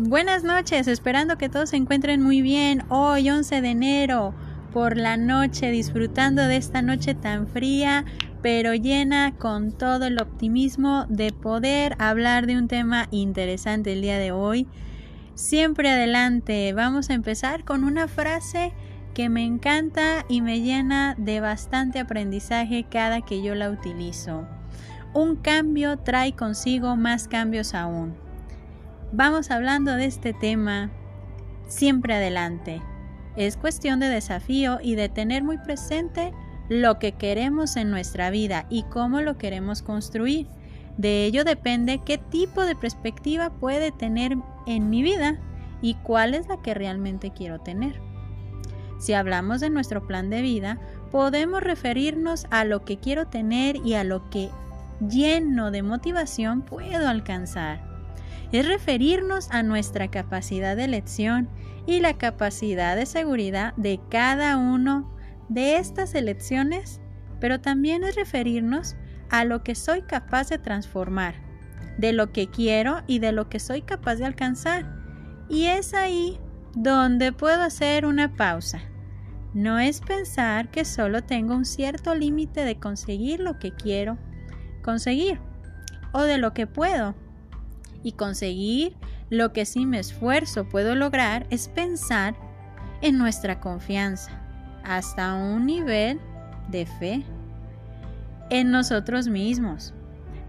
Buenas noches, esperando que todos se encuentren muy bien. Hoy 11 de enero por la noche, disfrutando de esta noche tan fría, pero llena con todo el optimismo de poder hablar de un tema interesante el día de hoy. Siempre adelante, vamos a empezar con una frase que me encanta y me llena de bastante aprendizaje cada que yo la utilizo. Un cambio trae consigo más cambios aún. Vamos hablando de este tema siempre adelante. Es cuestión de desafío y de tener muy presente lo que queremos en nuestra vida y cómo lo queremos construir. De ello depende qué tipo de perspectiva puede tener en mi vida y cuál es la que realmente quiero tener. Si hablamos de nuestro plan de vida, podemos referirnos a lo que quiero tener y a lo que lleno de motivación puedo alcanzar es referirnos a nuestra capacidad de elección y la capacidad de seguridad de cada uno de estas elecciones, pero también es referirnos a lo que soy capaz de transformar, de lo que quiero y de lo que soy capaz de alcanzar. Y es ahí donde puedo hacer una pausa. No es pensar que solo tengo un cierto límite de conseguir lo que quiero conseguir o de lo que puedo y conseguir lo que sin me esfuerzo puedo lograr es pensar en nuestra confianza hasta un nivel de fe en nosotros mismos.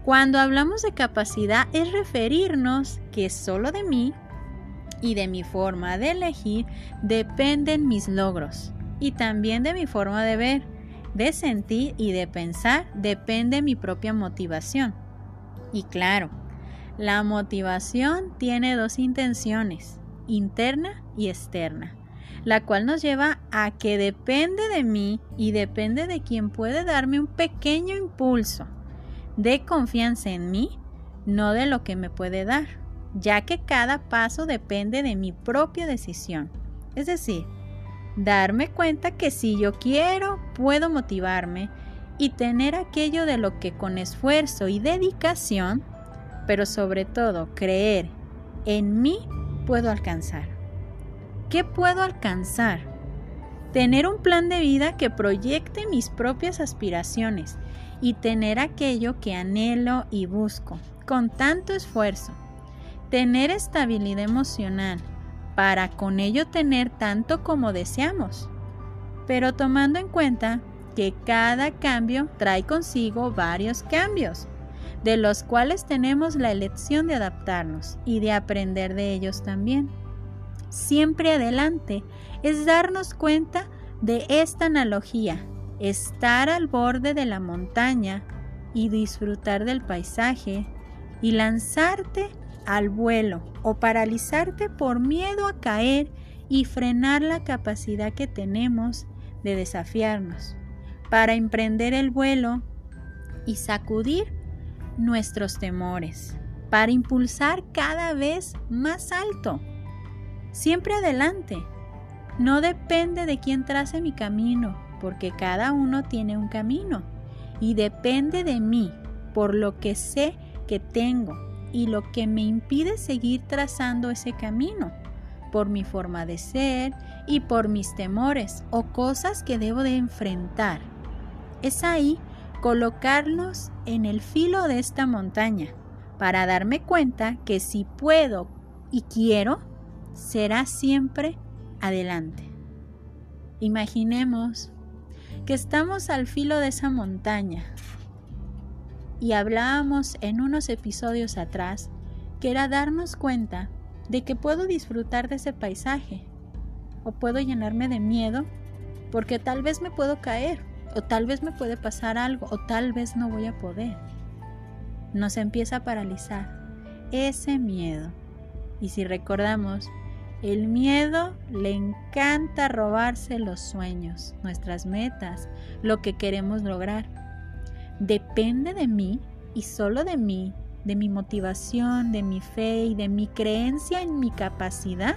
Cuando hablamos de capacidad es referirnos que solo de mí y de mi forma de elegir dependen mis logros y también de mi forma de ver, de sentir y de pensar depende mi propia motivación. Y claro, la motivación tiene dos intenciones, interna y externa, la cual nos lleva a que depende de mí y depende de quien puede darme un pequeño impulso de confianza en mí, no de lo que me puede dar, ya que cada paso depende de mi propia decisión. Es decir, darme cuenta que si yo quiero, puedo motivarme y tener aquello de lo que con esfuerzo y dedicación pero sobre todo creer en mí puedo alcanzar. ¿Qué puedo alcanzar? Tener un plan de vida que proyecte mis propias aspiraciones y tener aquello que anhelo y busco con tanto esfuerzo. Tener estabilidad emocional para con ello tener tanto como deseamos, pero tomando en cuenta que cada cambio trae consigo varios cambios de los cuales tenemos la elección de adaptarnos y de aprender de ellos también. Siempre adelante es darnos cuenta de esta analogía, estar al borde de la montaña y disfrutar del paisaje y lanzarte al vuelo o paralizarte por miedo a caer y frenar la capacidad que tenemos de desafiarnos para emprender el vuelo y sacudir nuestros temores, para impulsar cada vez más alto. Siempre adelante. No depende de quién trace mi camino, porque cada uno tiene un camino. Y depende de mí, por lo que sé que tengo y lo que me impide seguir trazando ese camino, por mi forma de ser y por mis temores o cosas que debo de enfrentar. Es ahí colocarlos en el filo de esta montaña para darme cuenta que si puedo y quiero, será siempre adelante. Imaginemos que estamos al filo de esa montaña y hablábamos en unos episodios atrás que era darnos cuenta de que puedo disfrutar de ese paisaje o puedo llenarme de miedo porque tal vez me puedo caer o tal vez me puede pasar algo, o tal vez no voy a poder. Nos empieza a paralizar ese miedo. Y si recordamos, el miedo le encanta robarse los sueños, nuestras metas, lo que queremos lograr. Depende de mí y solo de mí, de mi motivación, de mi fe y de mi creencia en mi capacidad,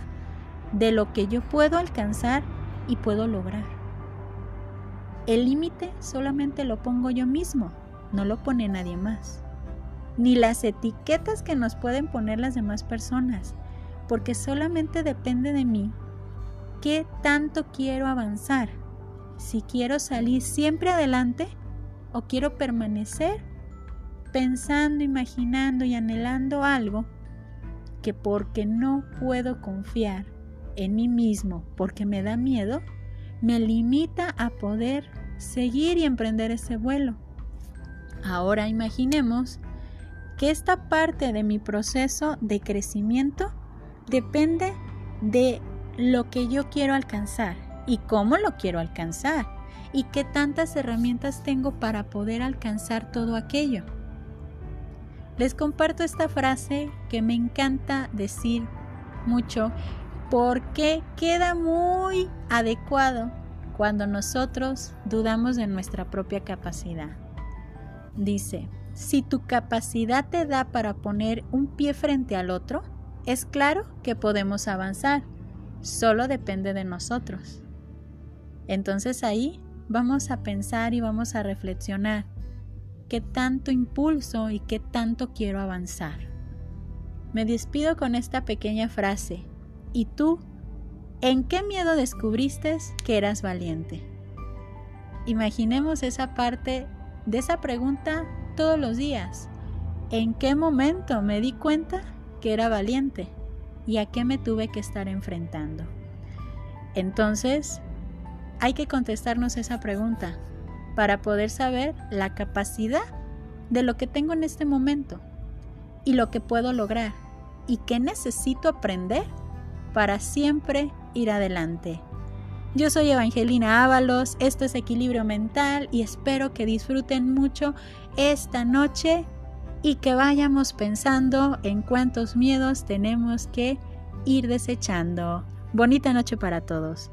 de lo que yo puedo alcanzar y puedo lograr. El límite solamente lo pongo yo mismo, no lo pone nadie más. ni las etiquetas que nos pueden poner las demás personas, porque solamente depende de mí qué tanto quiero avanzar, si quiero salir siempre adelante o quiero permanecer pensando, imaginando y anhelando algo que porque no puedo confiar en mí mismo, porque me da miedo, me limita a poder seguir y emprender ese vuelo. Ahora imaginemos que esta parte de mi proceso de crecimiento depende de lo que yo quiero alcanzar y cómo lo quiero alcanzar y qué tantas herramientas tengo para poder alcanzar todo aquello. Les comparto esta frase que me encanta decir mucho porque queda muy adecuado cuando nosotros dudamos de nuestra propia capacidad. Dice, si tu capacidad te da para poner un pie frente al otro, es claro que podemos avanzar, solo depende de nosotros. Entonces ahí vamos a pensar y vamos a reflexionar qué tanto impulso y qué tanto quiero avanzar. Me despido con esta pequeña frase. ¿Y tú? ¿En qué miedo descubriste que eras valiente? Imaginemos esa parte de esa pregunta todos los días. ¿En qué momento me di cuenta que era valiente? ¿Y a qué me tuve que estar enfrentando? Entonces, hay que contestarnos esa pregunta para poder saber la capacidad de lo que tengo en este momento y lo que puedo lograr y qué necesito aprender para siempre ir adelante. Yo soy Evangelina Ábalos, esto es Equilibrio Mental y espero que disfruten mucho esta noche y que vayamos pensando en cuántos miedos tenemos que ir desechando. Bonita noche para todos.